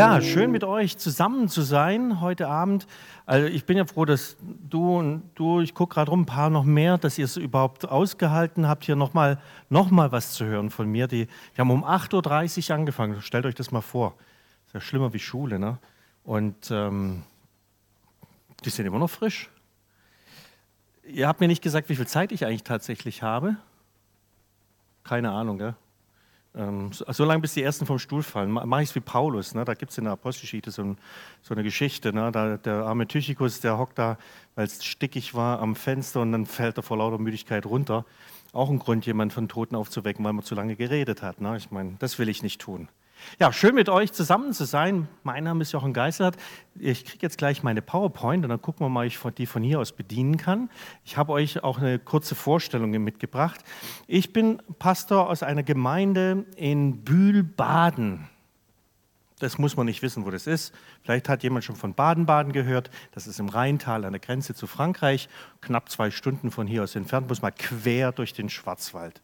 Ja, schön mit euch zusammen zu sein heute Abend. Also ich bin ja froh, dass du und du, ich gucke gerade rum, ein paar noch mehr, dass ihr es überhaupt ausgehalten habt, hier nochmal noch mal was zu hören von mir. Die, die haben um 8.30 Uhr angefangen. Stellt euch das mal vor. Ist ja schlimmer wie Schule, ne? Und ähm, die sind immer noch frisch. Ihr habt mir nicht gesagt, wie viel Zeit ich eigentlich tatsächlich habe. Keine Ahnung, gell? Ähm, so, lange, bis die Ersten vom Stuhl fallen. Mache ich es wie Paulus. Ne? Da gibt es in der Apostelgeschichte so, ein, so, eine Geschichte. Ne? Da, der arme Tychikus, der hockt da, weil es stickig war, am Fenster und dann fällt er vor lauter Müdigkeit runter. Auch ein Grund, jemanden von Toten aufzuwecken, weil man zu lange geredet hat. Ne? Ich meine, das will ich nicht tun. Ja, schön mit euch zusammen zu sein. Mein Name ist Jochen Geisert. Ich kriege jetzt gleich meine PowerPoint und dann gucken wir mal, ob ich die von hier aus bedienen kann. Ich habe euch auch eine kurze Vorstellung mitgebracht. Ich bin Pastor aus einer Gemeinde in Bühl-Baden. Das muss man nicht wissen, wo das ist. Vielleicht hat jemand schon von Baden-Baden gehört. Das ist im Rheintal an der Grenze zu Frankreich. Knapp zwei Stunden von hier aus entfernt, muss mal quer durch den Schwarzwald.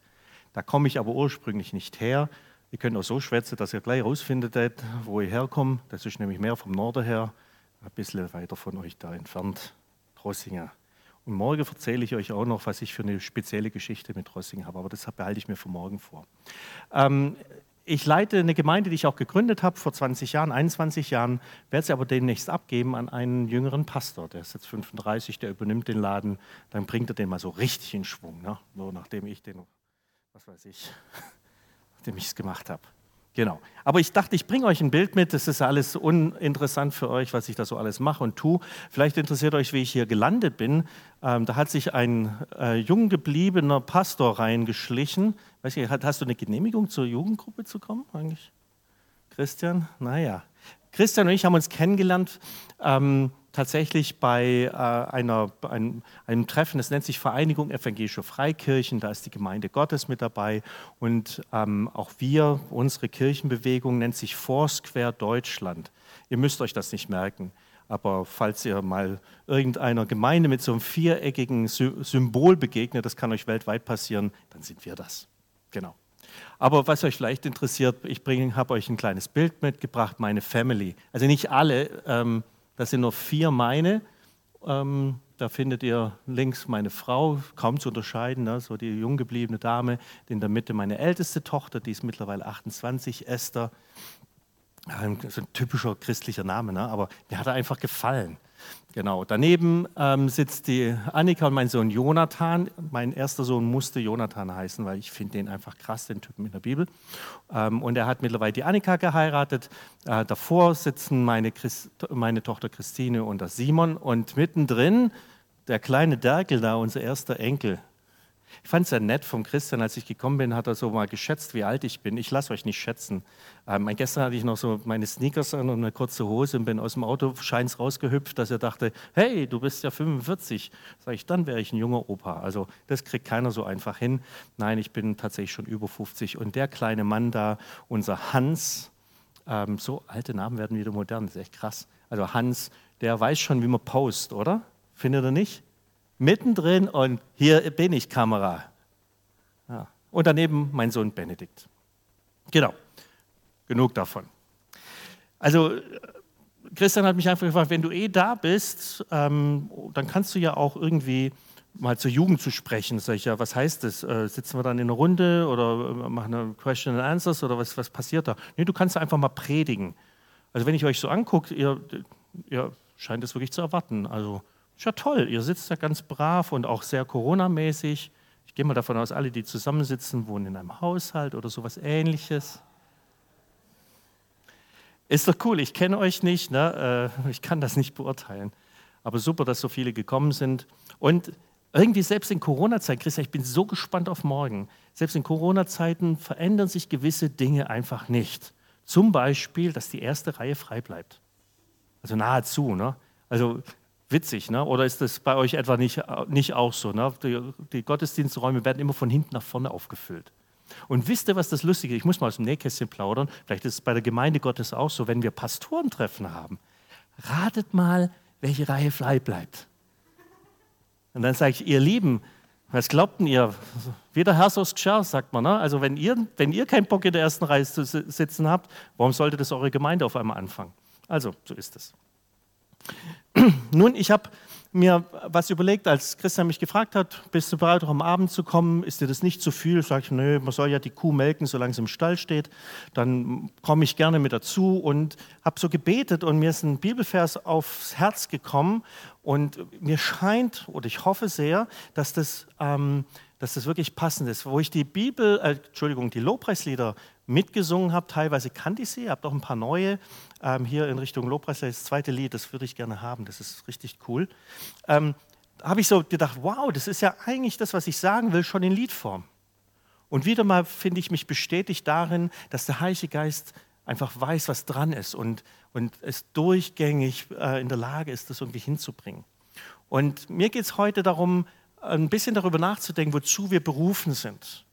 Da komme ich aber ursprünglich nicht her, Ihr könnt auch so schwätzen, dass ihr gleich rausfindet, wo ihr herkommt. Das ist nämlich mehr vom Norden her, ein bisschen weiter von euch da entfernt, Rossingen. Und morgen erzähle ich euch auch noch, was ich für eine spezielle Geschichte mit Rossingen habe, aber das behalte ich mir für morgen vor. Ähm, ich leite eine Gemeinde, die ich auch gegründet habe vor 20 Jahren, 21 Jahren, werde sie aber demnächst abgeben an einen jüngeren Pastor. Der ist jetzt 35, der übernimmt den Laden, dann bringt er den mal so richtig in Schwung, ne? nur nachdem ich den, was weiß ich, dem ich es gemacht habe. Genau. Aber ich dachte, ich bringe euch ein Bild mit. Das ist alles uninteressant für euch, was ich da so alles mache und tue. Vielleicht interessiert euch, wie ich hier gelandet bin. Ähm, da hat sich ein äh, jung gebliebener Pastor reingeschlichen. Weiß ich, hast du eine Genehmigung zur Jugendgruppe zu kommen eigentlich? Christian? Naja. Christian und ich haben uns kennengelernt. Ähm, tatsächlich bei äh, einer, einem, einem, Treffen, das nennt sich Vereinigung Evangelische Freikirchen, da ist die Gemeinde Gottes mit dabei und ähm, auch wir, unsere Kirchenbewegung nennt sich Foursquare Deutschland. Ihr müsst euch das nicht merken, aber falls ihr mal irgendeiner Gemeinde mit so einem viereckigen Symbol begegnet, das kann euch weltweit passieren, dann sind wir das. Genau. Aber was euch vielleicht interessiert, ich habe euch ein kleines Bild mitgebracht, meine Family. Also nicht alle. Ähm, das sind nur vier meine. Ähm, da findet ihr links meine Frau, kaum zu unterscheiden, ne? so die jung gebliebene Dame. In der Mitte meine älteste Tochter, die ist mittlerweile 28, Esther. Ein, so ein typischer christlicher Name, ne? aber mir hat er einfach gefallen. Genau, daneben ähm, sitzt die Annika und mein Sohn Jonathan. Mein erster Sohn musste Jonathan heißen, weil ich finde den einfach krass, den Typen in der Bibel. Ähm, und er hat mittlerweile die Annika geheiratet. Äh, davor sitzen meine, Christ meine Tochter Christine und der Simon. Und mittendrin der kleine Derkel da, unser erster Enkel. Ich fand es sehr nett vom Christian, als ich gekommen bin, hat er so mal geschätzt, wie alt ich bin. Ich lasse euch nicht schätzen. Ähm, gestern hatte ich noch so meine Sneakers an und eine kurze Hose und bin aus dem Auto scheins rausgehüpft, dass er dachte, hey, du bist ja 45. Sag ich, dann wäre ich ein junger Opa. Also das kriegt keiner so einfach hin. Nein, ich bin tatsächlich schon über 50. Und der kleine Mann da, unser Hans, ähm, so alte Namen werden wieder modern, das ist echt krass. Also Hans, der weiß schon, wie man post, oder? Findet ihr nicht? Mittendrin und hier bin ich, Kamera. Ja. Und daneben mein Sohn Benedikt. Genau, genug davon. Also Christian hat mich einfach gefragt, wenn du eh da bist, ähm, dann kannst du ja auch irgendwie mal zur Jugend zu sprechen. Sag ich ja, was heißt das? Äh, sitzen wir dann in einer Runde oder äh, machen eine Question and Answers oder was, was passiert da? Nee, du kannst einfach mal predigen. Also wenn ich euch so angucke, ihr, ihr scheint es wirklich zu erwarten. Also ist ja toll, ihr sitzt da ganz brav und auch sehr Corona-mäßig. Ich gehe mal davon aus, alle, die zusammensitzen, wohnen in einem Haushalt oder sowas ähnliches. Ist doch cool, ich kenne euch nicht, ne? Äh, ich kann das nicht beurteilen. Aber super, dass so viele gekommen sind. Und irgendwie selbst in Corona-Zeiten, Christian, ich bin so gespannt auf morgen. Selbst in Corona-Zeiten verändern sich gewisse Dinge einfach nicht. Zum Beispiel, dass die erste Reihe frei bleibt. Also nahezu. Ne? Also witzig, ne? oder ist das bei euch etwa nicht, nicht auch so? Ne? Die, die, Gottesdiensträume werden immer von hinten nach vorne aufgefüllt. Und wisst ihr, was das Lustige ist? Ich muss mal aus dem Nähkästchen plaudern. Vielleicht ist es bei der Gemeinde Gottes auch so, wenn wir Pastorentreffen haben. Ratet mal, welche Reihe frei bleibt. Und dann sage ich, ihr Lieben, Was glaubten ihr? Wie der Herr aus Gscher, sagt man. Ne? Also wenn ihr, wenn ihr keinen Bock in der ersten Reihe zu sitzen habt, warum sollte das eure Gemeinde auf einmal anfangen? Also, so ist es. Nun, ich habe mir was überlegt, als Christian mich gefragt hat, bist du bereit, auch am Abend zu kommen? Ist dir das nicht zu viel? Sag ich, nö, man soll ja die Kuh melken, solange sie im Stall steht. Dann komme ich gerne mit dazu und habe so gebetet und mir ist ein Bibelvers aufs Herz gekommen und mir scheint, oder ich hoffe sehr, dass das, ähm, dass das wirklich passend ist. Wo ich die Bibel, äh, Entschuldigung, die Lobpreislieder mitgesungen habe, teilweise kannte ich sie, habe auch ein paar neue ähm, hier in Richtung Lobpreis. Das zweite Lied, das würde ich gerne haben, das ist richtig cool. Ähm, habe ich so gedacht, wow, das ist ja eigentlich das, was ich sagen will, schon in Liedform. Und wieder mal finde ich mich bestätigt darin, dass der Heilige Geist einfach weiß, was dran ist und, und es durchgängig äh, in der Lage ist, das irgendwie hinzubringen. Und mir geht es heute darum, ein bisschen darüber nachzudenken, wozu wir berufen sind.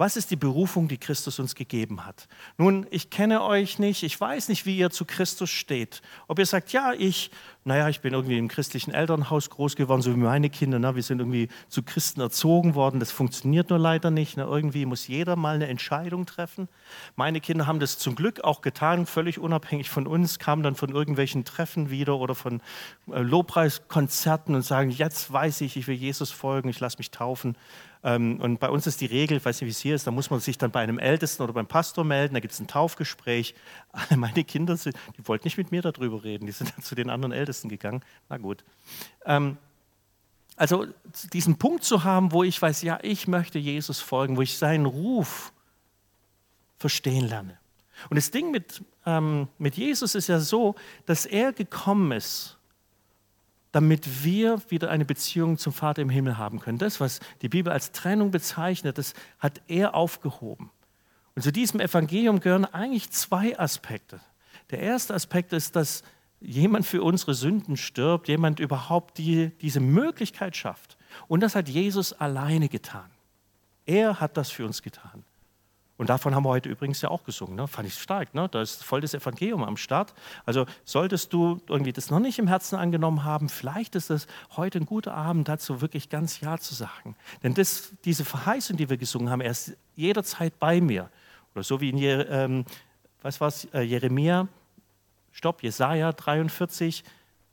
Was ist die Berufung, die Christus uns gegeben hat? Nun, ich kenne euch nicht, ich weiß nicht, wie ihr zu Christus steht. Ob ihr sagt, ja, ich, naja, ich bin irgendwie im christlichen Elternhaus groß geworden, so wie meine Kinder, ne? wir sind irgendwie zu Christen erzogen worden, das funktioniert nur leider nicht. Ne? Irgendwie muss jeder mal eine Entscheidung treffen. Meine Kinder haben das zum Glück auch getan, völlig unabhängig von uns, kamen dann von irgendwelchen Treffen wieder oder von äh, Lobpreiskonzerten und sagen, jetzt weiß ich, ich will Jesus folgen, ich lasse mich taufen. Ähm, und bei uns ist die Regel, ich weiß nicht, wie es hier ist, da muss man sich dann bei einem Ältesten oder beim Pastor melden, da gibt es ein Taufgespräch. Alle meine Kinder, sind, die wollten nicht mit mir darüber reden, die sind dann zu den anderen Ältesten gegangen. Na gut. Ähm, also diesen Punkt zu haben, wo ich weiß, ja, ich möchte Jesus folgen, wo ich seinen Ruf verstehen lerne. Und das Ding mit, ähm, mit Jesus ist ja so, dass er gekommen ist, damit wir wieder eine Beziehung zum Vater im Himmel haben können. Das, was die Bibel als Trennung bezeichnet, das hat er aufgehoben. Und zu diesem Evangelium gehören eigentlich zwei Aspekte. Der erste Aspekt ist, dass jemand für unsere Sünden stirbt, jemand überhaupt die, diese Möglichkeit schafft. Und das hat Jesus alleine getan. Er hat das für uns getan. Und davon haben wir heute übrigens ja auch gesungen. Ne? Fand ich stark. Ne? Da ist voll das Evangelium am Start. Also solltest du irgendwie das noch nicht im Herzen angenommen haben, vielleicht ist es heute ein guter Abend dazu, wirklich ganz Ja zu sagen. Denn das, diese Verheißung, die wir gesungen haben, er ist jederzeit bei mir. Oder so wie in ähm, was war's, äh, Jeremia, stopp, Jesaja 43,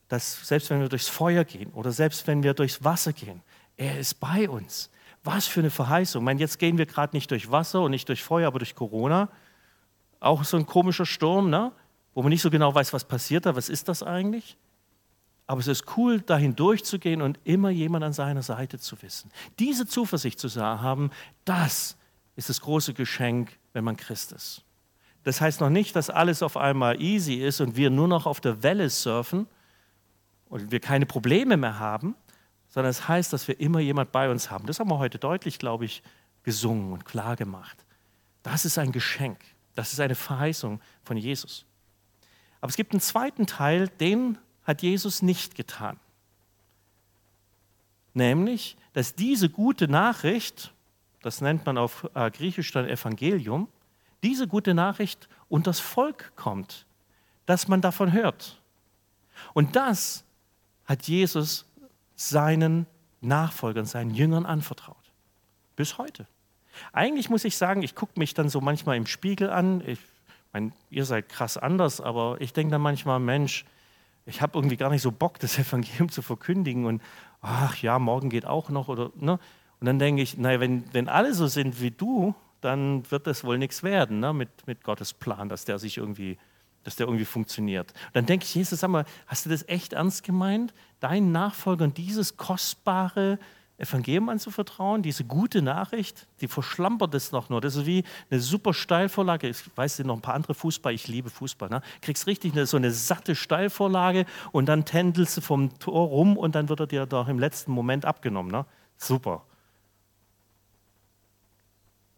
dass selbst wenn wir durchs Feuer gehen oder selbst wenn wir durchs Wasser gehen, er ist bei uns. Was für eine Verheißung. Ich meine, jetzt gehen wir gerade nicht durch Wasser und nicht durch Feuer, aber durch Corona. Auch so ein komischer Sturm, ne? wo man nicht so genau weiß, was passiert da, was ist das eigentlich? Aber es ist cool, dahin durchzugehen und immer jemand an seiner Seite zu wissen. Diese Zuversicht zu haben, das ist das große Geschenk, wenn man Christ ist. Das heißt noch nicht, dass alles auf einmal easy ist und wir nur noch auf der Welle surfen und wir keine Probleme mehr haben, sondern es heißt, dass wir immer jemand bei uns haben. Das haben wir heute deutlich, glaube ich, gesungen und klar gemacht. Das ist ein Geschenk. Das ist eine Verheißung von Jesus. Aber es gibt einen zweiten Teil, den hat Jesus nicht getan. Nämlich, dass diese gute Nachricht, das nennt man auf äh, Griechisch dann Evangelium, diese gute Nachricht unter das Volk kommt, dass man davon hört. Und das hat Jesus seinen Nachfolgern, seinen Jüngern anvertraut. Bis heute. Eigentlich muss ich sagen, ich gucke mich dann so manchmal im Spiegel an. Ich meine, ihr seid krass anders, aber ich denke dann manchmal, Mensch, ich habe irgendwie gar nicht so Bock, das Evangelium zu verkündigen und ach ja, morgen geht auch noch oder ne? Und dann denke ich, naja, wenn, wenn alle so sind wie du, dann wird das wohl nichts werden ne? mit, mit Gottes Plan, dass der sich irgendwie dass der irgendwie funktioniert. Und dann denke ich, Jesus, sag mal, hast du das echt ernst gemeint, deinen Nachfolgern dieses kostbare Evangelium anzuvertrauen, diese gute Nachricht, die verschlampert es noch nur. Das ist wie eine super Steilvorlage. Ich weiß noch ein paar andere Fußball, ich liebe Fußball. Ne? Kriegst richtig eine, so eine satte Steilvorlage und dann tändelst du vom Tor rum und dann wird er dir doch im letzten Moment abgenommen. Ne? Super.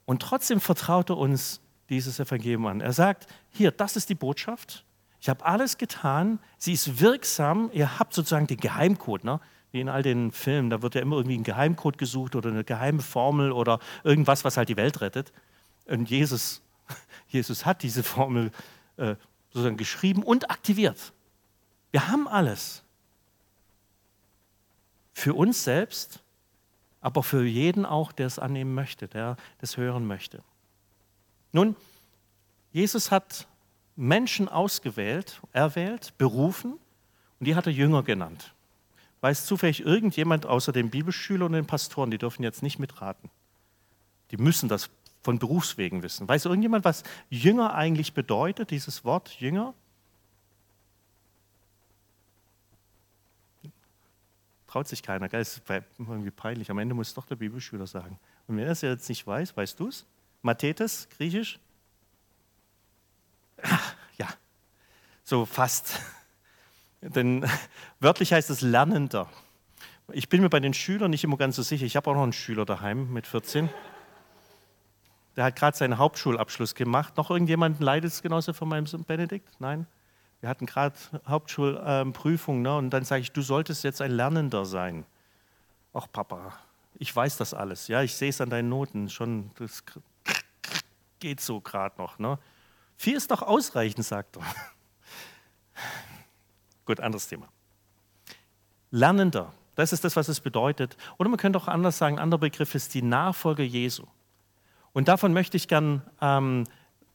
Und trotzdem vertraut er uns dieses Evangelium an. Er sagt, hier, das ist die Botschaft. Ich habe alles getan. Sie ist wirksam. Ihr habt sozusagen den Geheimcode, ne? wie in all den Filmen. Da wird ja immer irgendwie ein Geheimcode gesucht oder eine geheime Formel oder irgendwas, was halt die Welt rettet. Und Jesus, Jesus hat diese Formel äh, sozusagen geschrieben und aktiviert. Wir haben alles. Für uns selbst aber für jeden auch, der es annehmen möchte, der das hören möchte. Nun, Jesus hat Menschen ausgewählt, erwählt, berufen und die hat er Jünger genannt. Weiß zufällig irgendjemand außer den Bibelschülern und den Pastoren, die dürfen jetzt nicht mitraten. Die müssen das von Berufswegen wissen. Weiß irgendjemand, was Jünger eigentlich bedeutet, dieses Wort Jünger? Traut sich keiner, gell? Das ist irgendwie peinlich. Am Ende muss doch der Bibelschüler sagen. Und wenn er es jetzt nicht weiß, weißt du es? Mathetes, Griechisch? Ja, so fast. Denn wörtlich heißt es Lernender. Ich bin mir bei den Schülern nicht immer ganz so sicher. Ich habe auch noch einen Schüler daheim mit 14. Der hat gerade seinen Hauptschulabschluss gemacht. Noch irgendjemand Leidensgenosse von meinem Sohn Benedikt? Nein? Wir hatten gerade Hauptschulprüfung ne? und dann sage ich, du solltest jetzt ein Lernender sein. Ach Papa, ich weiß das alles. Ja, ich sehe es an deinen Noten schon. Das geht so gerade noch. Ne? Vier ist doch ausreichend, sagt er. Gut, anderes Thema. Lernender, das ist das, was es bedeutet. Oder man könnte auch anders sagen, ein anderer Begriff ist die Nachfolger Jesu. Und davon möchte ich gern ähm,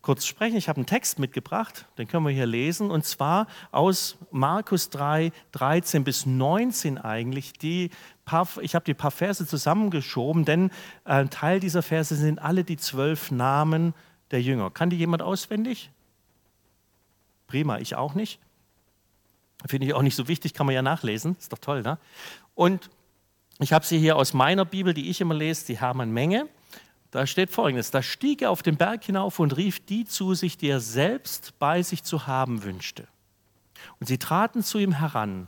kurz sprechen. Ich habe einen Text mitgebracht, den können wir hier lesen, und zwar aus Markus 3, 13 bis 19 eigentlich. Die paar, ich habe die paar Verse zusammengeschoben, denn ein Teil dieser Verse sind alle die zwölf Namen der Jünger. Kann die jemand auswendig? Prima, ich auch nicht. Finde ich auch nicht so wichtig, kann man ja nachlesen. Ist doch toll, ne? Und ich habe sie hier aus meiner Bibel, die ich immer lese, die Hermann Menge. Da steht folgendes: Da stieg er auf den Berg hinauf und rief die zu sich, die er selbst bei sich zu haben wünschte. Und sie traten zu ihm heran.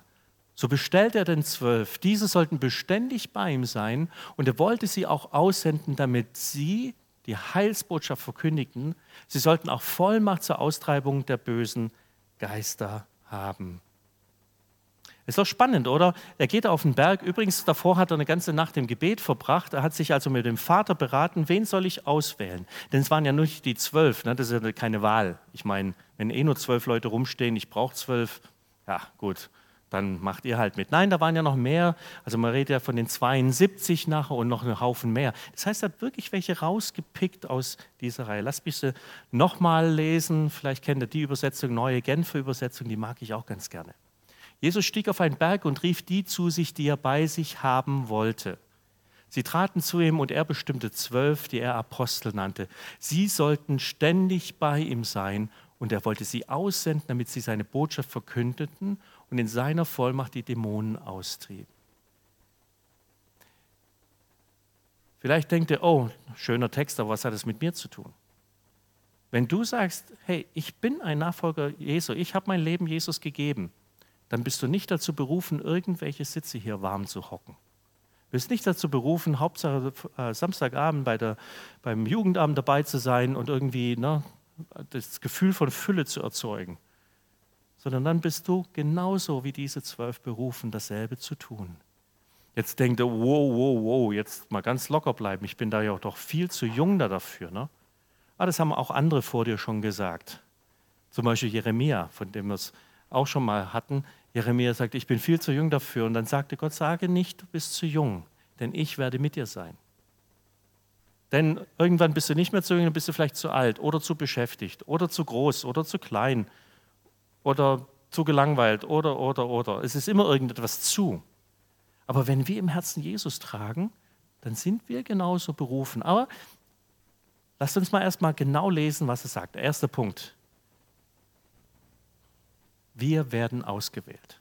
So bestellte er den Zwölf. Diese sollten beständig bei ihm sein. Und er wollte sie auch aussenden, damit sie die Heilsbotschaft verkündigten. Sie sollten auch Vollmacht zur Austreibung der bösen Geister haben. Ist doch spannend, oder? Er geht auf den Berg. Übrigens, davor hat er eine ganze Nacht im Gebet verbracht. Er hat sich also mit dem Vater beraten, wen soll ich auswählen? Denn es waren ja nur die zwölf, ne? das ist ja keine Wahl. Ich meine, wenn eh nur zwölf Leute rumstehen, ich brauche zwölf, ja gut, dann macht ihr halt mit. Nein, da waren ja noch mehr. Also man redet ja von den 72 nachher und noch einen Haufen mehr. Das heißt, er hat wirklich welche rausgepickt aus dieser Reihe. Lasst mich sie nochmal lesen. Vielleicht kennt ihr die Übersetzung, neue Genfer Übersetzung, die mag ich auch ganz gerne. Jesus stieg auf einen Berg und rief die zu sich, die er bei sich haben wollte. Sie traten zu ihm und er bestimmte zwölf, die er Apostel nannte. Sie sollten ständig bei ihm sein und er wollte sie aussenden, damit sie seine Botschaft verkündeten und in seiner Vollmacht die Dämonen austrieben. Vielleicht denkt ihr, oh, schöner Text, aber was hat es mit mir zu tun? Wenn du sagst, hey, ich bin ein Nachfolger Jesu, ich habe mein Leben Jesus gegeben, dann bist du nicht dazu berufen, irgendwelche Sitze hier warm zu hocken. Du bist nicht dazu berufen, Hauptsache äh, Samstagabend bei der, beim Jugendabend dabei zu sein und irgendwie ne, das Gefühl von Fülle zu erzeugen. Sondern dann bist du genauso wie diese zwölf berufen, dasselbe zu tun. Jetzt denkt er, wow, wow, wow, jetzt mal ganz locker bleiben. Ich bin da ja auch doch viel zu jung da dafür. Ne? Aber ah, das haben auch andere vor dir schon gesagt. Zum Beispiel Jeremia, von dem wir es auch schon mal hatten. Jeremia sagt, ich bin viel zu jung dafür. Und dann sagte Gott, sage nicht, du bist zu jung, denn ich werde mit dir sein. Denn irgendwann bist du nicht mehr zu jung, dann bist du vielleicht zu alt oder zu beschäftigt oder zu groß oder zu klein oder zu gelangweilt oder, oder, oder. Es ist immer irgendetwas zu. Aber wenn wir im Herzen Jesus tragen, dann sind wir genauso berufen. Aber lasst uns mal erstmal genau lesen, was er sagt. Erster Punkt. Wir werden ausgewählt.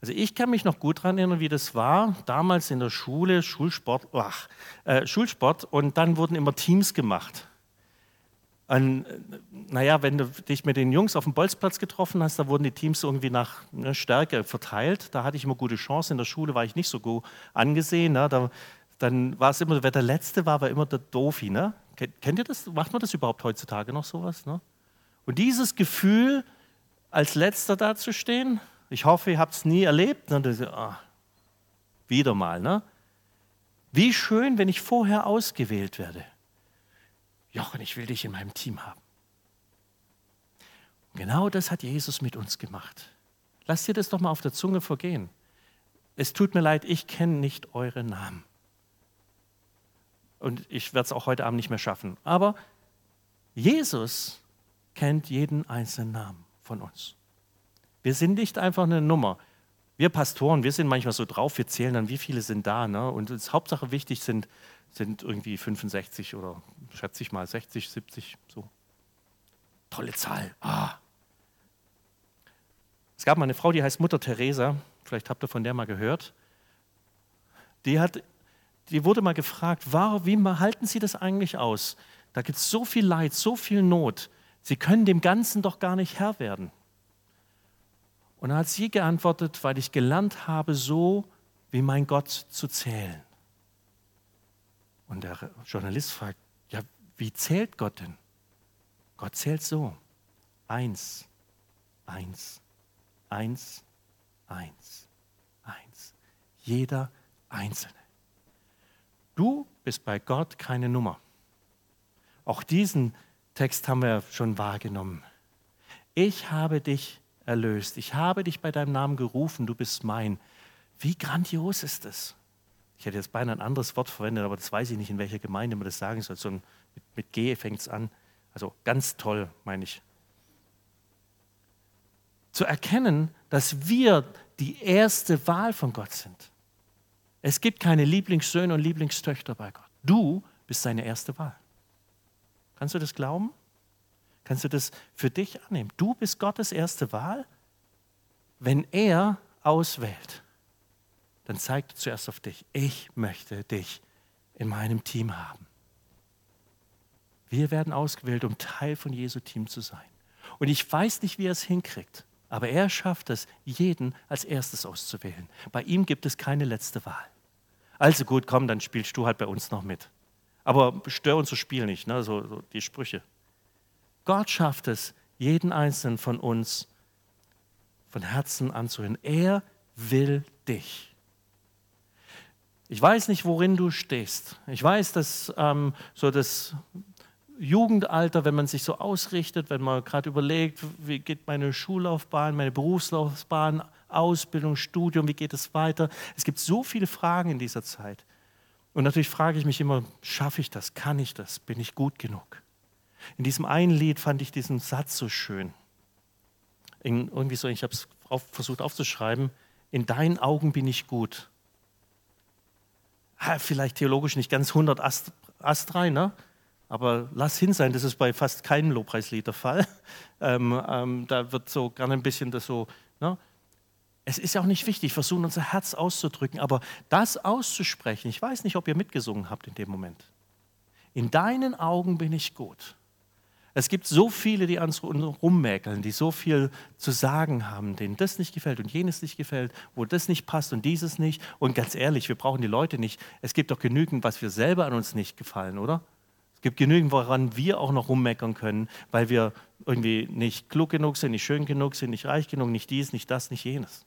Also ich kann mich noch gut daran erinnern, wie das war, damals in der Schule, Schulsport, ach, äh, Schulsport und dann wurden immer Teams gemacht. Und, naja, wenn du dich mit den Jungs auf dem Bolzplatz getroffen hast, da wurden die Teams irgendwie nach ne, Stärke verteilt. Da hatte ich immer gute Chancen. In der Schule war ich nicht so gut angesehen. Ne? Da, dann war es immer, wer der Letzte war, war immer der Dofi. Ne? Kennt ihr das? Macht man das überhaupt heutzutage noch sowas? Ne? Und dieses Gefühl, als Letzter dazustehen. Ich hoffe, ihr habt es nie erlebt. Ne? Ah, wieder mal. Ne? Wie schön, wenn ich vorher ausgewählt werde. Jochen, ich will dich in meinem Team haben. Und genau das hat Jesus mit uns gemacht. Lasst dir das doch mal auf der Zunge vergehen. Es tut mir leid, ich kenne nicht eure Namen. Und ich werde es auch heute Abend nicht mehr schaffen. Aber Jesus kennt jeden einzelnen Namen von uns. Wir sind nicht einfach eine Nummer. Wir Pastoren, wir sind manchmal so drauf, wir zählen dann, wie viele sind da. Ne? Und es Hauptsache wichtig sind, sind irgendwie 65 oder schätze ich mal 60, 70, so. Tolle Zahl. Ah. Es gab mal eine Frau, die heißt Mutter Teresa. Vielleicht habt ihr von der mal gehört. Die, hat, die wurde mal gefragt, warum, wie halten Sie das eigentlich aus? Da gibt es so viel Leid, so viel Not. Sie können dem Ganzen doch gar nicht Herr werden. Und dann hat sie geantwortet, weil ich gelernt habe, so wie mein Gott zu zählen. Und der Journalist fragt, ja, wie zählt Gott denn? Gott zählt so. Eins, eins, eins, eins, eins. Jeder Einzelne. Du bist bei Gott keine Nummer. Auch diesen Text haben wir schon wahrgenommen. Ich habe dich erlöst. Ich habe dich bei deinem Namen gerufen, du bist mein. Wie grandios ist das? Ich hätte jetzt beinahe ein anderes Wort verwendet, aber das weiß ich nicht, in welcher Gemeinde man das sagen soll. So mit, mit G fängt es an. Also ganz toll, meine ich. Zu erkennen, dass wir die erste Wahl von Gott sind. Es gibt keine Lieblingssöhne und Lieblingstöchter bei Gott. Du bist seine erste Wahl. Kannst du das glauben? Kannst du das für dich annehmen? Du bist Gottes erste Wahl. Wenn er auswählt, dann zeigt er zuerst auf dich. Ich möchte dich in meinem Team haben. Wir werden ausgewählt, um Teil von Jesu Team zu sein. Und ich weiß nicht, wie er es hinkriegt, aber er schafft es, jeden als erstes auszuwählen. Bei ihm gibt es keine letzte Wahl. Also gut, komm, dann spielst du halt bei uns noch mit. Aber stör unser Spiel nicht, ne? so, so die Sprüche. Gott schafft es, jeden einzelnen von uns von Herzen anzuhören. Er will dich. Ich weiß nicht, worin du stehst. Ich weiß, dass ähm, so das Jugendalter, wenn man sich so ausrichtet, wenn man gerade überlegt, wie geht meine Schullaufbahn, meine Berufslaufbahn, Ausbildung, Studium, wie geht es weiter? Es gibt so viele Fragen in dieser Zeit. Und natürlich frage ich mich immer, schaffe ich das? Kann ich das? Bin ich gut genug? In diesem einen Lied fand ich diesen Satz so schön. In, irgendwie so, ich habe es auf, versucht aufzuschreiben, in deinen Augen bin ich gut. Ha, vielleicht theologisch nicht ganz 100 Ast, astrein, ne? aber lass hin sein, das ist bei fast keinem Lobpreislied der Fall. Ähm, ähm, da wird so gerne ein bisschen das so, ne? Es ist ja auch nicht wichtig, versuchen unser Herz auszudrücken, aber das auszusprechen, ich weiß nicht, ob ihr mitgesungen habt in dem Moment. In deinen Augen bin ich gut. Es gibt so viele, die an uns rummäkeln, die so viel zu sagen haben, denen das nicht gefällt und jenes nicht gefällt, wo das nicht passt und dieses nicht. Und ganz ehrlich, wir brauchen die Leute nicht. Es gibt doch genügend, was wir selber an uns nicht gefallen, oder? Es gibt genügend, woran wir auch noch rummeckern können, weil wir irgendwie nicht klug genug sind, nicht schön genug sind, nicht reich genug, nicht dies, nicht das, nicht jenes.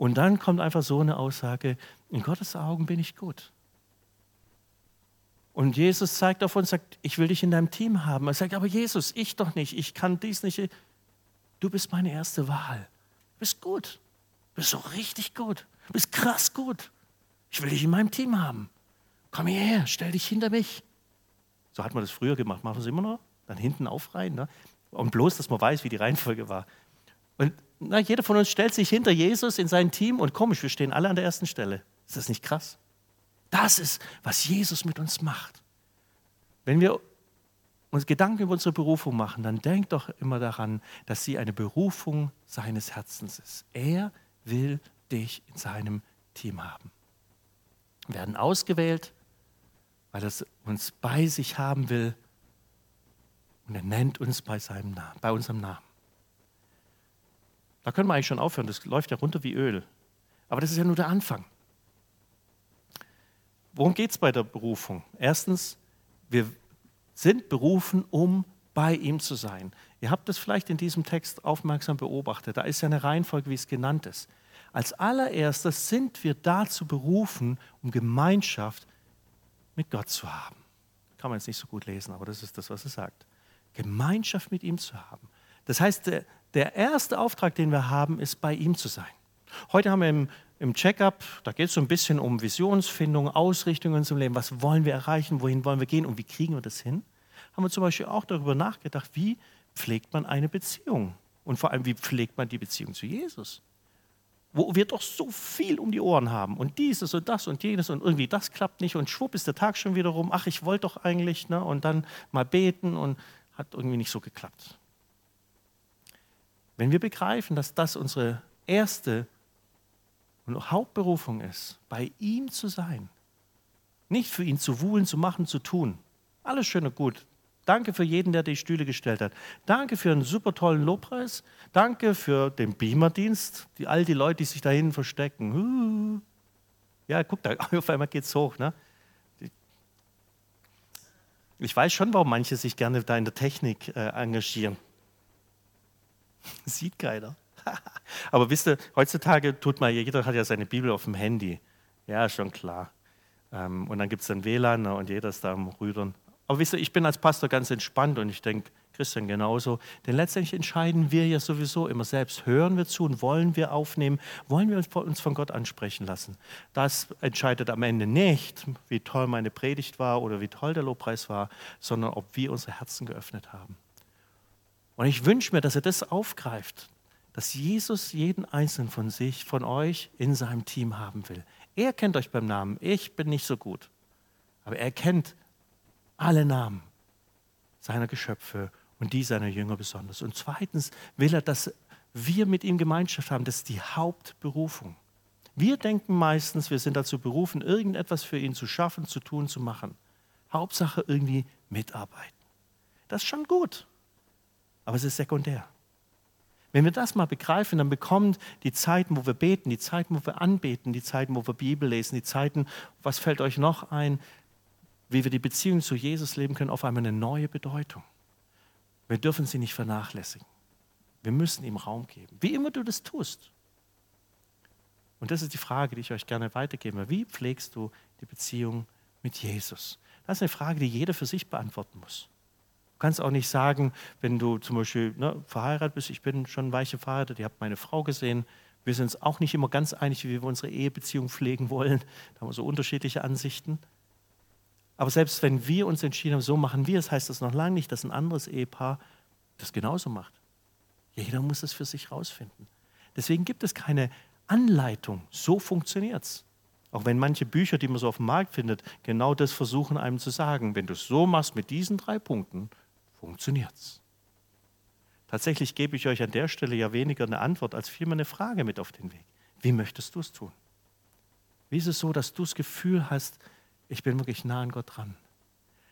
Und dann kommt einfach so eine Aussage, in Gottes Augen bin ich gut. Und Jesus zeigt auf uns, sagt, ich will dich in deinem Team haben. Er sagt, aber Jesus, ich doch nicht, ich kann dies nicht. Du bist meine erste Wahl. Du bist gut. Du bist so richtig gut. Du bist krass gut. Ich will dich in meinem Team haben. Komm hierher, stell dich hinter mich. So hat man das früher gemacht. Machen wir es immer noch? Dann hinten aufreihen. Ne? Und bloß, dass man weiß, wie die Reihenfolge war. Und na, jeder von uns stellt sich hinter Jesus in sein Team und komisch, wir stehen alle an der ersten Stelle. Ist das nicht krass? Das ist, was Jesus mit uns macht. Wenn wir uns Gedanken über unsere Berufung machen, dann denkt doch immer daran, dass sie eine Berufung seines Herzens ist. Er will dich in seinem Team haben. Wir werden ausgewählt, weil er uns bei sich haben will und er nennt uns bei, seinem Namen, bei unserem Namen. Da können wir eigentlich schon aufhören, das läuft ja runter wie Öl. Aber das ist ja nur der Anfang. Worum geht es bei der Berufung? Erstens, wir sind berufen, um bei ihm zu sein. Ihr habt das vielleicht in diesem Text aufmerksam beobachtet. Da ist ja eine Reihenfolge, wie es genannt ist. Als allererstes sind wir dazu berufen, um Gemeinschaft mit Gott zu haben. Kann man jetzt nicht so gut lesen, aber das ist das, was es sagt. Gemeinschaft mit ihm zu haben. Das heißt, der, erste Auftrag, den wir haben, ist, bei ihm zu sein. Heute haben wir im im Checkup, da geht es so ein bisschen um Visionsfindung, Ausrichtung in unserem Leben. Was wollen wir erreichen? Wohin wollen wir gehen? Und wie kriegen wir das hin? Haben wir zum Beispiel auch darüber nachgedacht, wie pflegt man eine Beziehung? Und vor allem, wie pflegt man die Beziehung zu Jesus? Wo wir doch so viel um die Ohren haben und dieses und das und jenes und irgendwie das klappt nicht und schwupp ist der Tag schon wieder rum. Ach, ich wollte doch eigentlich, ne? Und dann mal beten und hat irgendwie nicht so geklappt. Wenn wir begreifen, dass das unsere erste und Hauptberufung ist, bei ihm zu sein, nicht für ihn zu wuhlen, zu machen, zu tun. Alles schön und gut. Danke für jeden, der die Stühle gestellt hat. Danke für einen super tollen Lobpreis. Danke für den Beamerdienst. Die, all die Leute, die sich da hinten verstecken. Ja, guck da, auf einmal geht's hoch. Ne? Ich weiß schon, warum manche sich gerne da in der Technik äh, engagieren. Sieht keiner. Aber wisst ihr, heutzutage tut mal, jeder hat ja seine Bibel auf dem Handy. Ja, schon klar. Ähm, und dann gibt es dann WLAN ne, und jeder ist da am Rüdern. Aber wisst ihr, ich bin als Pastor ganz entspannt und ich denke, Christian genauso. Denn letztendlich entscheiden wir ja sowieso immer selbst. Hören wir zu und wollen wir aufnehmen? Wollen wir uns von Gott ansprechen lassen? Das entscheidet am Ende nicht, wie toll meine Predigt war oder wie toll der Lobpreis war, sondern ob wir unsere Herzen geöffnet haben. Und ich wünsche mir, dass er das aufgreift, dass Jesus jeden einzelnen von sich, von euch in seinem Team haben will. Er kennt euch beim Namen. Ich bin nicht so gut. Aber er kennt alle Namen seiner Geschöpfe und die seiner Jünger besonders. Und zweitens will er, dass wir mit ihm Gemeinschaft haben. Das ist die Hauptberufung. Wir denken meistens, wir sind dazu berufen, irgendetwas für ihn zu schaffen, zu tun, zu machen. Hauptsache irgendwie mitarbeiten. Das ist schon gut, aber es ist sekundär. Wenn wir das mal begreifen, dann bekommen die Zeiten, wo wir beten, die Zeiten, wo wir anbeten, die Zeiten, wo wir Bibel lesen, die Zeiten, was fällt euch noch ein, wie wir die Beziehung zu Jesus leben können, auf einmal eine neue Bedeutung. Wir dürfen sie nicht vernachlässigen. Wir müssen ihm Raum geben, wie immer du das tust. Und das ist die Frage, die ich euch gerne weitergeben will. Wie pflegst du die Beziehung mit Jesus? Das ist eine Frage, die jeder für sich beantworten muss kannst auch nicht sagen, wenn du zum Beispiel ne, verheiratet bist, ich bin schon weiche verheiratet, ihr habt meine Frau gesehen, wir sind uns auch nicht immer ganz einig, wie wir unsere Ehebeziehung pflegen wollen. Da haben wir so unterschiedliche Ansichten. Aber selbst wenn wir uns entschieden haben, so machen wir es, heißt das noch lange nicht, dass ein anderes Ehepaar das genauso macht. Jeder muss es für sich rausfinden. Deswegen gibt es keine Anleitung. So funktioniert es. Auch wenn manche Bücher, die man so auf dem Markt findet, genau das versuchen einem zu sagen. Wenn du es so machst mit diesen drei Punkten, funktioniert es. Tatsächlich gebe ich euch an der Stelle ja weniger eine Antwort als vielmehr eine Frage mit auf den Weg. Wie möchtest du es tun? Wie ist es so, dass du das Gefühl hast, ich bin wirklich nah an Gott dran?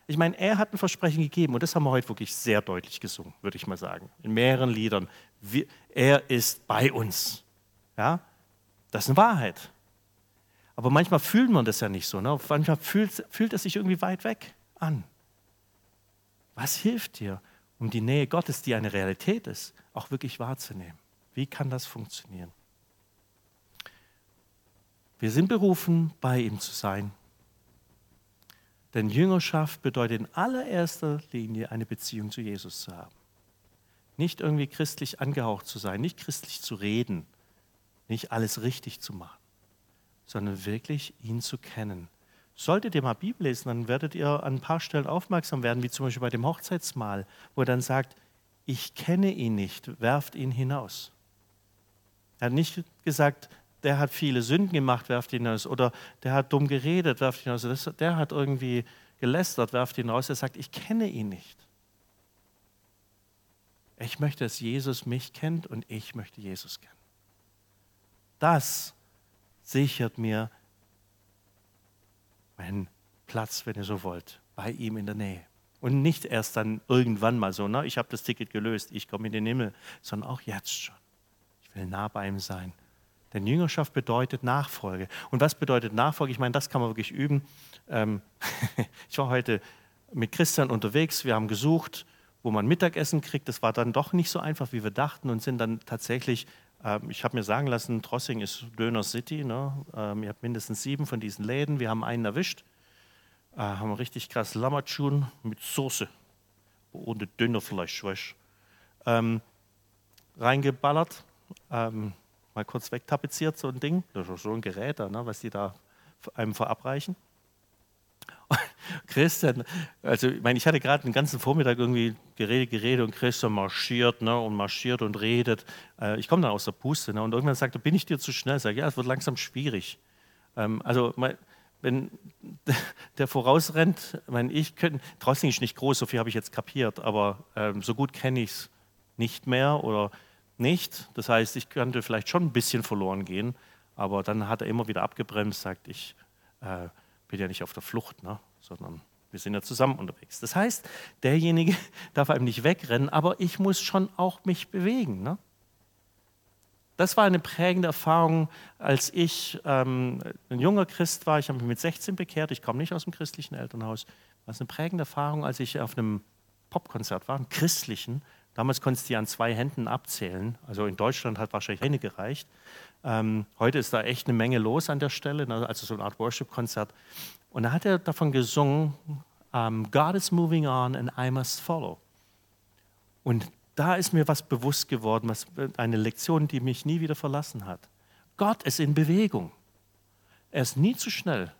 Ich meine, er hat ein Versprechen gegeben und das haben wir heute wirklich sehr deutlich gesungen, würde ich mal sagen, in mehreren Liedern. Wir, er ist bei uns. Ja, das ist eine Wahrheit. Aber manchmal fühlt man das ja nicht so. Ne? Manchmal fühlt, fühlt es sich irgendwie weit weg an. Was hilft dir, um die Nähe Gottes, die eine Realität ist, auch wirklich wahrzunehmen? Wie kann das funktionieren? Wir sind berufen, bei ihm zu sein. Denn Jüngerschaft bedeutet in allererster Linie eine Beziehung zu Jesus zu haben. Nicht irgendwie christlich angehaucht zu sein, nicht christlich zu reden, nicht alles richtig zu machen, sondern wirklich ihn zu kennen, Solltet ihr mal Bibel lesen, dann werdet ihr an ein paar Stellen aufmerksam werden, wie zum Beispiel bei dem Hochzeitsmahl, wo er dann sagt, ich kenne ihn nicht, werft ihn hinaus. Er hat nicht gesagt, der hat viele Sünden gemacht, werft ihn hinaus. Oder der hat dumm geredet, werft ihn hinaus. Der hat irgendwie gelästert, werft ihn raus. Er sagt, ich kenne ihn nicht. Ich möchte, dass Jesus mich kennt und ich möchte Jesus kennen. Das sichert mir meinen Platz, wenn ihr so wollt, bei ihm in der Nähe. Und nicht erst dann irgendwann mal so, ne, ich habe das Ticket gelöst, ich komme in den Himmel, sondern auch jetzt schon. Ich will nah bei ihm sein. Denn Jüngerschaft bedeutet Nachfolge. Und was bedeutet Nachfolge? Ich meine, das kann man wirklich üben. Ähm, ich war heute mit Christian unterwegs, wir haben gesucht, wo man Mittagessen kriegt. Das war dann doch nicht so einfach, wie wir dachten und sind dann tatsächlich ich habe mir sagen lassen, Trossing ist Döner City. Ne? Ähm, ihr habt mindestens sieben von diesen Läden. Wir haben einen erwischt. Äh, haben richtig krass Lammertschun mit Soße. Ohne Dönerfleisch, weißt ähm, Reingeballert. Ähm, mal kurz wegtapeziert, so ein Ding. Das ist so ein Gerät ne, was die da einem verabreichen. Christian, also ich meine, ich hatte gerade den ganzen Vormittag irgendwie geredet, geredet und Christian marschiert ne, und marschiert und redet. Äh, ich komme dann aus der Puste ne, und irgendwann sagt er, bin ich dir zu schnell? Sag ja, es wird langsam schwierig. Ähm, also wenn der vorausrennt, meine, ich könnte, trotzdem ist nicht groß, so viel habe ich jetzt kapiert, aber ähm, so gut kenne ich es nicht mehr oder nicht. Das heißt, ich könnte vielleicht schon ein bisschen verloren gehen, aber dann hat er immer wieder abgebremst, sagt, ich äh, bin ja nicht auf der Flucht, ne? sondern wir sind ja zusammen unterwegs. Das heißt, derjenige darf einem nicht wegrennen, aber ich muss schon auch mich bewegen. Ne? Das war eine prägende Erfahrung, als ich ähm, ein junger Christ war. Ich habe mich mit 16 bekehrt. Ich komme nicht aus dem christlichen Elternhaus. Das ist eine prägende Erfahrung, als ich auf einem Popkonzert war, einem christlichen. Damals konntest du die an zwei Händen abzählen. Also in Deutschland hat wahrscheinlich eine gereicht. Ähm, heute ist da echt eine Menge los an der Stelle, ne? also so eine Art Worship-Konzert. Und da hat er davon gesungen, um, ähm, God is moving on and I must follow. Und da ist mir was bewusst geworden, was, eine Lektion, die mich nie wieder verlassen hat. Gott ist in Bewegung. Er ist nie zu schnell.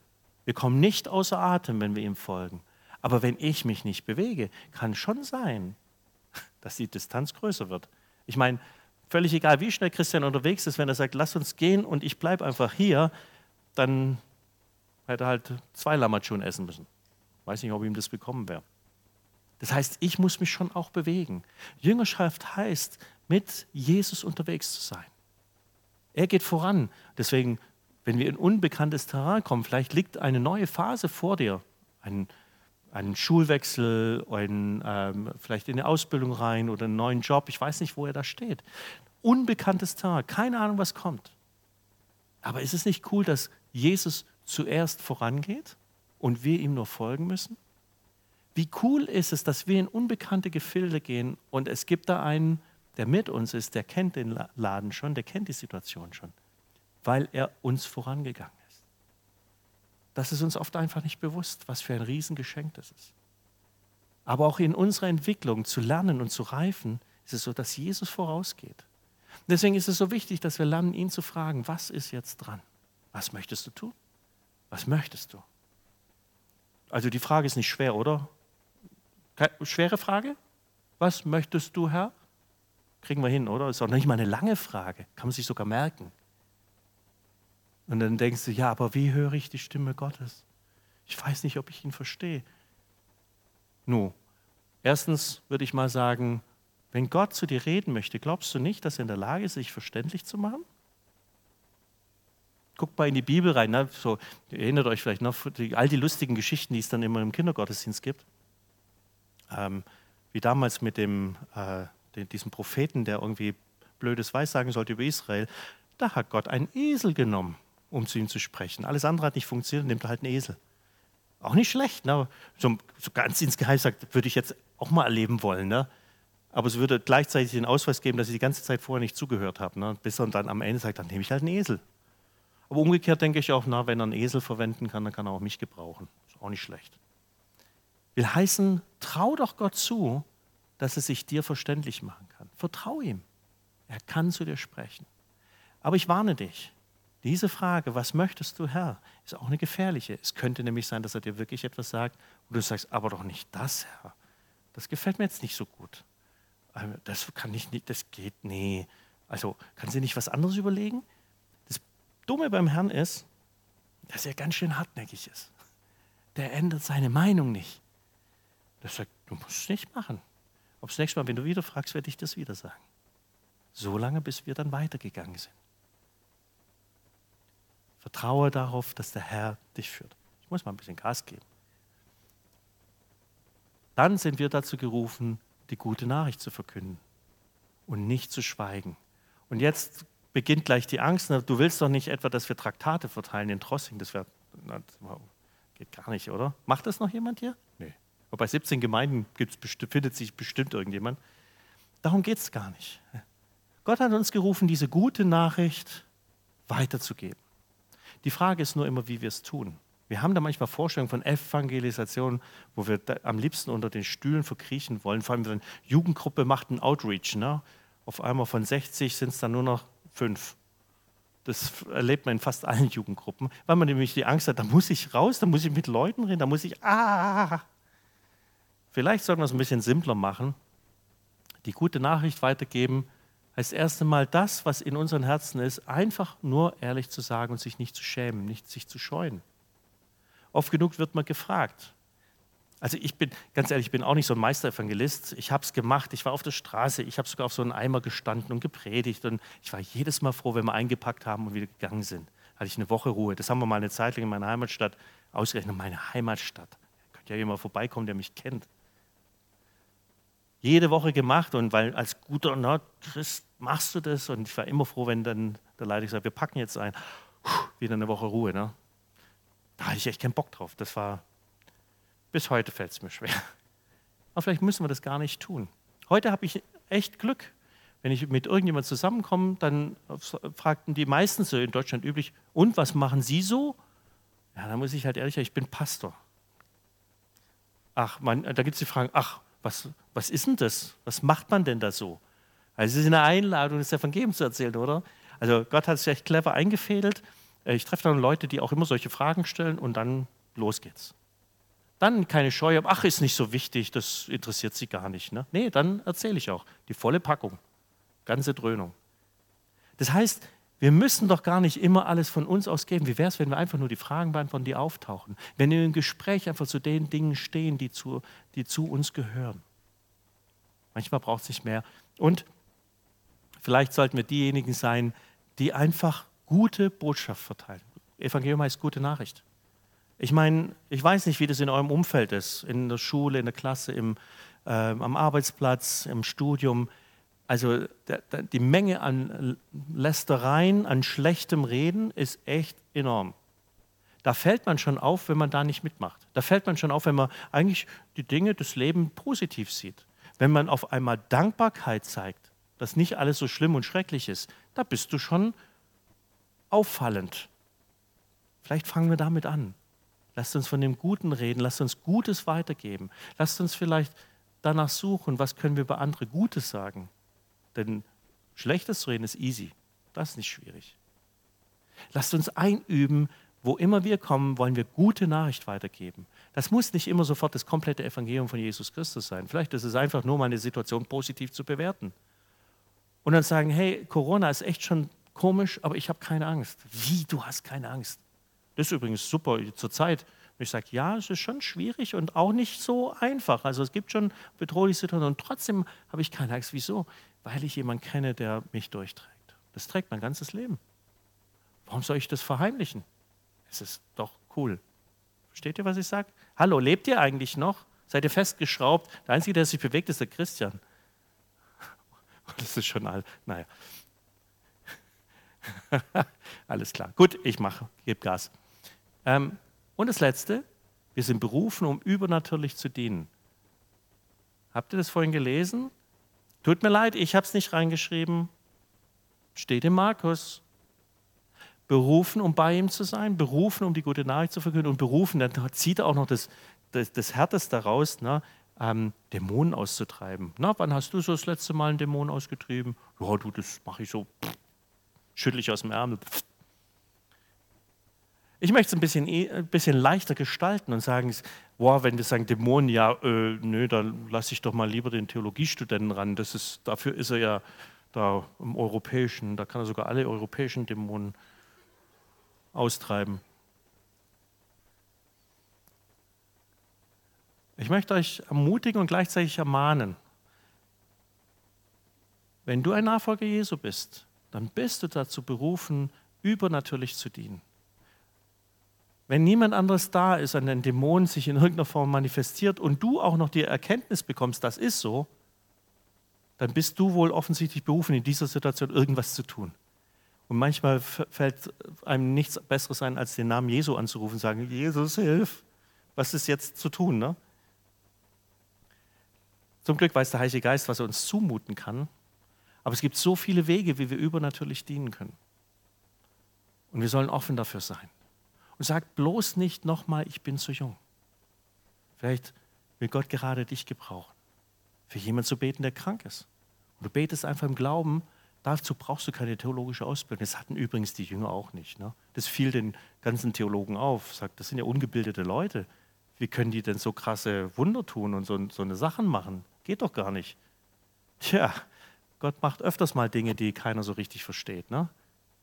Wir kommen nicht außer Atem, wenn wir ihm folgen. Aber wenn ich mich nicht bewege, kann schon sein, dass die Distanz größer wird. Ich meine, völlig egal, wie schnell Christian unterwegs ist, wenn er sagt, lass uns gehen und ich bleibe einfach hier, dann hätte er halt zwei Lammertschuhen essen müssen. Weiß nicht, ob ihm das bekommen wäre. Das heißt, ich muss mich schon auch bewegen. Jüngerschaft heißt, mit Jesus unterwegs zu sein. Er geht voran. Deswegen, wenn wir in unbekanntes Terrain kommen, vielleicht liegt eine neue Phase vor dir. Ein, ein Schulwechsel, ein, ähm, vielleicht in eine Ausbildung rein oder einen neuen Job. Ich weiß nicht, wo er da steht. Unbekanntes Terrain, keine Ahnung, was kommt. Aber ist es nicht cool, dass Jesus zuerst vorangeht und wir ihm nur folgen müssen? Wie cool ist es, dass wir in unbekannte Gefilde gehen und es gibt da einen, der mit uns ist, der kennt den Laden schon, der kennt die Situation schon, weil er uns vorangegangen ist. Das ist uns oft einfach nicht bewusst, was für ein Riesengeschenk das ist. Aber auch in unserer Entwicklung zu lernen und zu reifen, ist es so, dass Jesus vorausgeht. Deswegen ist es so wichtig, dass wir lernen, ihn zu fragen, was ist jetzt dran? Was möchtest du tun? Was möchtest du? Also die Frage ist nicht schwer, oder? Schwere Frage? Was möchtest du, Herr? Kriegen wir hin, oder? Ist auch nicht mal eine lange Frage. Kann man sich sogar merken. Und dann denkst du, ja, aber wie höre ich die Stimme Gottes? Ich weiß nicht, ob ich ihn verstehe. Nun, erstens würde ich mal sagen, wenn Gott zu dir reden möchte, glaubst du nicht, dass er in der Lage ist, sich verständlich zu machen? Guckt mal in die Bibel rein. Ne? So, erinnert euch vielleicht noch all die lustigen Geschichten, die es dann immer im Kindergottesdienst gibt. Ähm, wie damals mit dem, äh, diesem Propheten, der irgendwie blödes Weiß sagen sollte über Israel. Da hat Gott einen Esel genommen, um zu ihm zu sprechen. Alles andere hat nicht funktioniert, nimmt halt einen Esel. Auch nicht schlecht, ne? so, so ganz insgeheim sagt, würde ich jetzt auch mal erleben wollen. Ne? Aber es würde gleichzeitig den Ausweis geben, dass ich die ganze Zeit vorher nicht zugehört habe. Ne? Bis er dann am Ende sagt, dann nehme ich halt einen Esel. Aber umgekehrt denke ich auch, na, wenn er einen Esel verwenden kann, dann kann er auch mich gebrauchen. Ist auch nicht schlecht will heißen, trau doch Gott zu, dass er sich dir verständlich machen kann. Vertrau ihm. Er kann zu dir sprechen. Aber ich warne dich, diese Frage, was möchtest du, Herr, ist auch eine gefährliche. Es könnte nämlich sein, dass er dir wirklich etwas sagt und du sagst, aber doch nicht das, Herr. Das gefällt mir jetzt nicht so gut. Ähm, das kann ich nicht, das geht, nee. Also, kann sie nicht was anderes überlegen? Das Dumme beim Herrn ist, dass er ganz schön hartnäckig ist. Der ändert seine Meinung nicht. Der sagt, du musst es nicht machen. Ob das nächste Mal, wenn du wieder fragst, werde ich das wieder sagen. So lange, bis wir dann weitergegangen sind. Vertraue darauf, dass der Herr dich führt. Ich muss mal ein bisschen Gas geben. Dann sind wir dazu gerufen, die gute Nachricht zu verkünden und nicht zu schweigen. Und jetzt beginnt gleich die Angst. Du willst doch nicht etwa, dass wir Traktate verteilen in Trossing. Das, wär, das geht gar nicht, oder? Macht das noch jemand hier? Nee. Aber bei 17 Gemeinden findet sich bestimmt irgendjemand. Darum geht es gar nicht. Gott hat uns gerufen, diese gute Nachricht weiterzugeben. Die Frage ist nur immer, wie wir es tun. Wir haben da manchmal Vorstellungen von Evangelisation, wo wir am liebsten unter den Stühlen verkriechen wollen. Vor allem, wenn eine Jugendgruppe macht einen Outreach. Ne? Auf einmal von 60 sind es dann nur noch fünf. Das erlebt man in fast allen Jugendgruppen, weil man nämlich die Angst hat, da muss ich raus, da muss ich mit Leuten reden, da muss ich, ah. Vielleicht sollten wir es ein bisschen simpler machen. Die gute Nachricht weitergeben heißt erst einmal das, was in unseren Herzen ist, einfach nur ehrlich zu sagen und sich nicht zu schämen, nicht sich zu scheuen. Oft genug wird man gefragt. Also ich bin, ganz ehrlich, ich bin auch nicht so ein Meisterevangelist. Ich habe es gemacht, ich war auf der Straße, ich habe sogar auf so einem Eimer gestanden und gepredigt. Und ich war jedes Mal froh, wenn wir eingepackt haben und wieder gegangen sind. Hatte ich eine Woche Ruhe. Das haben wir mal eine Zeit lang in meiner Heimatstadt ausgerechnet. Meine Heimatstadt. Da könnte ja jemand vorbeikommen, der mich kennt. Jede Woche gemacht und weil als guter Nordchrist machst du das. Und ich war immer froh, wenn dann der Leiter sagt, wir packen jetzt ein. Puh, wieder eine Woche Ruhe. Ne? Da hatte ich echt keinen Bock drauf. Das war bis heute fällt es mir schwer. Aber vielleicht müssen wir das gar nicht tun. Heute habe ich echt Glück. Wenn ich mit irgendjemand zusammenkomme, dann fragten die meisten so in Deutschland üblich, und was machen Sie so? Ja, da muss ich halt ehrlich sagen, ich bin Pastor. Ach, man, da gibt es die Frage, ach, was, was ist denn das? Was macht man denn da so? Also es ist eine Einladung, das Evangelium zu erzählen, oder? Also Gott hat es echt clever eingefädelt. Ich treffe dann Leute, die auch immer solche Fragen stellen und dann los geht's. Dann keine Scheu, ach, ist nicht so wichtig, das interessiert sie gar nicht. Ne? Nee, dann erzähle ich auch. Die volle Packung, ganze Dröhnung. Das heißt, wir müssen doch gar nicht immer alles von uns aus geben. Wie wäre es, wenn wir einfach nur die Fragen beantworten, die auftauchen? Wenn wir im Gespräch einfach zu den Dingen stehen, die zu, die zu uns gehören. Manchmal braucht es nicht mehr. Und vielleicht sollten wir diejenigen sein, die einfach gute Botschaft verteilen. Evangelium heißt gute Nachricht. Ich meine, ich weiß nicht, wie das in eurem Umfeld ist, in der Schule, in der Klasse, im, äh, am Arbeitsplatz, im Studium. Also der, der, die Menge an Lästereien, an schlechtem Reden ist echt enorm. Da fällt man schon auf, wenn man da nicht mitmacht. Da fällt man schon auf, wenn man eigentlich die Dinge des Lebens positiv sieht. Wenn man auf einmal Dankbarkeit zeigt, dass nicht alles so schlimm und schrecklich ist, da bist du schon auffallend. Vielleicht fangen wir damit an. Lasst uns von dem Guten reden, lasst uns Gutes weitergeben. Lasst uns vielleicht danach suchen, was können wir über andere Gutes sagen. Denn Schlechtes zu reden ist easy, das ist nicht schwierig. Lasst uns einüben, wo immer wir kommen, wollen wir gute Nachricht weitergeben. Das muss nicht immer sofort das komplette Evangelium von Jesus Christus sein. Vielleicht ist es einfach nur, meine Situation positiv zu bewerten. Und dann sagen, hey, Corona ist echt schon komisch, aber ich habe keine Angst. Wie, du hast keine Angst? Das ist übrigens super zur Zeit. Und ich sage, ja, es ist schon schwierig und auch nicht so einfach. Also es gibt schon bedrohliche Situationen und trotzdem habe ich keine Angst. Wieso? Weil ich jemanden kenne, der mich durchträgt. Das trägt mein ganzes Leben. Warum soll ich das verheimlichen? Es ist doch cool. Versteht ihr, was ich sage? Hallo, lebt ihr eigentlich noch? Seid ihr festgeschraubt? Der Einzige, der sich bewegt, ist der Christian. Das ist schon all. Naja. Alles klar. Gut, ich mache, gebe Gas. Ähm, und das Letzte, wir sind berufen, um übernatürlich zu dienen. Habt ihr das vorhin gelesen? Tut mir leid, ich habe es nicht reingeschrieben. Steht in Markus. Berufen, um bei ihm zu sein, berufen, um die gute Nachricht zu verkünden und berufen, dann zieht er auch noch das, das, das Härteste daraus, ne? Ähm, Dämonen auszutreiben. Na, wann hast du so das letzte Mal einen Dämon ausgetrieben? Ja, du, das mache ich so, schüttle ich aus dem Ärmel. Ich möchte es ein bisschen, eh, ein bisschen leichter gestalten und sagen, wow, wenn wir sagen Dämonen, ja, äh, nö, dann lasse ich doch mal lieber den Theologiestudenten ran. Das ist, dafür ist er ja da im Europäischen, da kann er sogar alle europäischen Dämonen austreiben. Ich möchte euch ermutigen und gleichzeitig ermahnen. Wenn du ein Nachfolger Jesu bist, dann bist du dazu berufen, übernatürlich zu dienen. Wenn niemand anderes da ist, an den Dämonen sich in irgendeiner Form manifestiert und du auch noch die Erkenntnis bekommst, das ist so, dann bist du wohl offensichtlich berufen, in dieser Situation irgendwas zu tun. Und manchmal fällt einem nichts Besseres ein, als den Namen Jesu anzurufen und sagen, Jesus, hilf, was ist jetzt zu tun? Ne? Zum Glück weiß der Heilige Geist, was er uns zumuten kann. Aber es gibt so viele Wege, wie wir übernatürlich dienen können. Und wir sollen offen dafür sein. Und sag bloß nicht nochmal, ich bin zu jung. Vielleicht will Gott gerade dich gebrauchen, für jemanden zu beten, der krank ist. Und du betest einfach im Glauben, Dazu brauchst du keine theologische Ausbildung. Das hatten übrigens die Jünger auch nicht. Ne? Das fiel den ganzen Theologen auf. Sagt, das sind ja ungebildete Leute. Wie können die denn so krasse Wunder tun und so, so eine Sachen machen? Geht doch gar nicht. Tja, Gott macht öfters mal Dinge, die keiner so richtig versteht. Ne?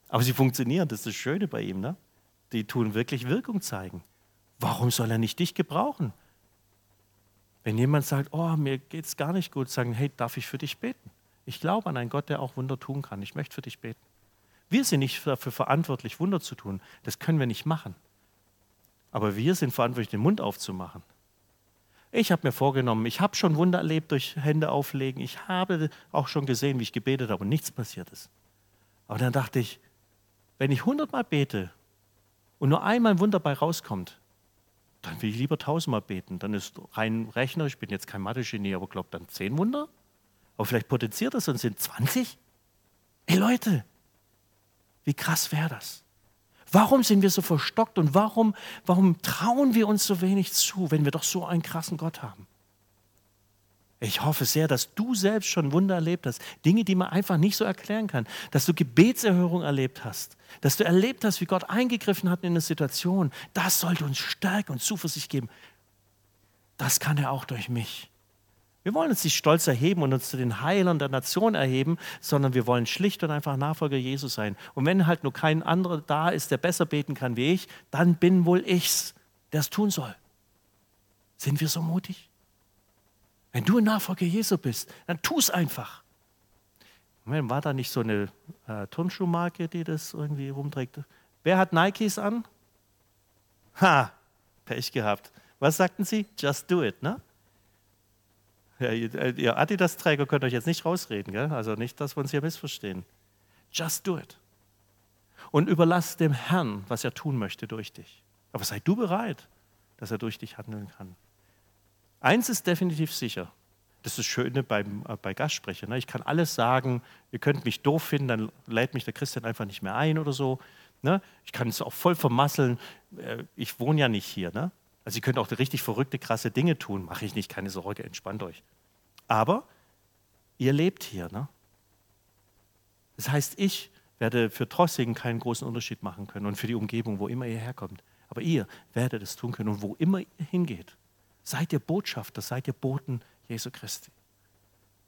Aber sie funktionieren, das ist das Schöne bei ihm. Ne? Die tun wirklich Wirkung zeigen. Warum soll er nicht dich gebrauchen? Wenn jemand sagt, oh, mir geht es gar nicht gut, sagen, hey, darf ich für dich beten? Ich glaube an einen Gott, der auch Wunder tun kann. Ich möchte für dich beten. Wir sind nicht dafür verantwortlich, Wunder zu tun. Das können wir nicht machen. Aber wir sind verantwortlich, den Mund aufzumachen. Ich habe mir vorgenommen, ich habe schon Wunder erlebt durch Hände auflegen. Ich habe auch schon gesehen, wie ich gebetet habe und nichts passiert ist. Aber dann dachte ich, wenn ich hundertmal bete und nur einmal ein Wunder bei rauskommt, dann will ich lieber tausendmal beten. Dann ist rein Rechner, ich bin jetzt kein Mathe-Genie, aber glaube dann zehn Wunder. Aber vielleicht potenziert das und sind 20? Ey Leute, wie krass wäre das? Warum sind wir so verstockt und warum, warum trauen wir uns so wenig zu, wenn wir doch so einen krassen Gott haben? Ich hoffe sehr, dass du selbst schon Wunder erlebt hast. Dinge, die man einfach nicht so erklären kann. Dass du Gebetserhörung erlebt hast. Dass du erlebt hast, wie Gott eingegriffen hat in eine Situation. Das sollte uns Stärke und Zuversicht geben. Das kann er auch durch mich. Wir wollen uns nicht stolz erheben und uns zu den Heilern der Nation erheben, sondern wir wollen schlicht und einfach Nachfolger Jesus sein. Und wenn halt nur kein anderer da ist, der besser beten kann wie ich, dann bin wohl ich's, der es tun soll. Sind wir so mutig? Wenn du ein Nachfolger Jesu bist, dann tu es einfach. War da nicht so eine äh, Turnschuhmarke, die das irgendwie rumträgt? Wer hat Nikes an? Ha, Pech gehabt. Was sagten sie? Just do it, ne? Ja, ihr Adidas-Träger könnt euch jetzt nicht rausreden, gell? also nicht, dass wir uns hier missverstehen. Just do it. Und überlass dem Herrn, was er tun möchte durch dich. Aber sei du bereit, dass er durch dich handeln kann. Eins ist definitiv sicher. Das ist das Schöne beim, äh, bei Gastsprechern. Ne? Ich kann alles sagen, ihr könnt mich doof finden, dann lädt mich der Christian einfach nicht mehr ein oder so. Ne? Ich kann es auch voll vermasseln. Äh, ich wohne ja nicht hier. Ne? Also ihr könnt auch richtig verrückte, krasse Dinge tun. Mache ich nicht, keine Sorge, entspannt euch. Aber ihr lebt hier. Ne? Das heißt, ich werde für Trossingen keinen großen Unterschied machen können und für die Umgebung, wo immer ihr herkommt. Aber ihr werdet es tun können und wo immer ihr hingeht. Seid ihr Botschafter, seid ihr Boten Jesu Christi.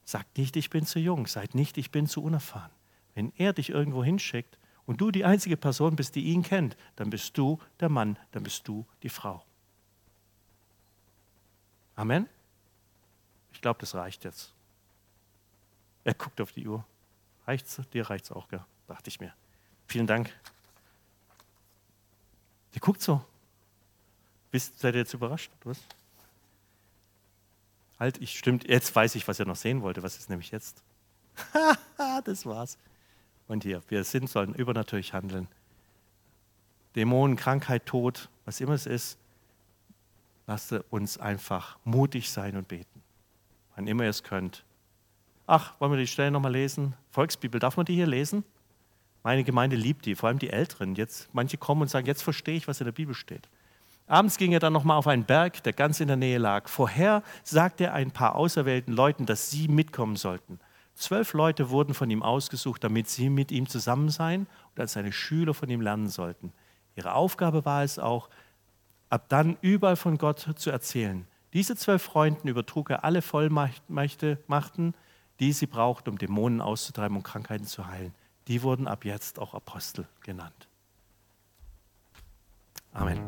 Sagt nicht, ich bin zu jung, seid nicht, ich bin zu unerfahren. Wenn er dich irgendwo hinschickt und du die einzige Person bist, die ihn kennt, dann bist du der Mann, dann bist du die Frau. Amen? Ich glaube, das reicht jetzt. Er guckt auf die Uhr. Reicht's? Dir reicht's auch, gell? dachte ich mir. Vielen Dank. Der guckt so. Bist, seid ihr jetzt überrascht? Was? Halt, ich stimmt, jetzt weiß ich, was er noch sehen wollte. Was ist nämlich jetzt? das war's. Und hier, wir sind, sollen übernatürlich handeln. Dämonen, Krankheit, Tod, was immer es ist, lasst uns einfach mutig sein und beten. Wann immer ihr es könnt. Ach, wollen wir die Stelle nochmal lesen? Volksbibel, darf man die hier lesen? Meine Gemeinde liebt die, vor allem die Älteren. Jetzt, manche kommen und sagen, jetzt verstehe ich, was in der Bibel steht. Abends ging er dann nochmal auf einen Berg, der ganz in der Nähe lag. Vorher sagte er ein paar auserwählten Leuten, dass sie mitkommen sollten. Zwölf Leute wurden von ihm ausgesucht, damit sie mit ihm zusammen sein und als seine Schüler von ihm lernen sollten. Ihre Aufgabe war es auch, ab dann überall von Gott zu erzählen. Diese zwölf Freunden übertrug er alle Vollmachten, die sie braucht, um Dämonen auszutreiben und Krankheiten zu heilen. Die wurden ab jetzt auch Apostel genannt. Amen.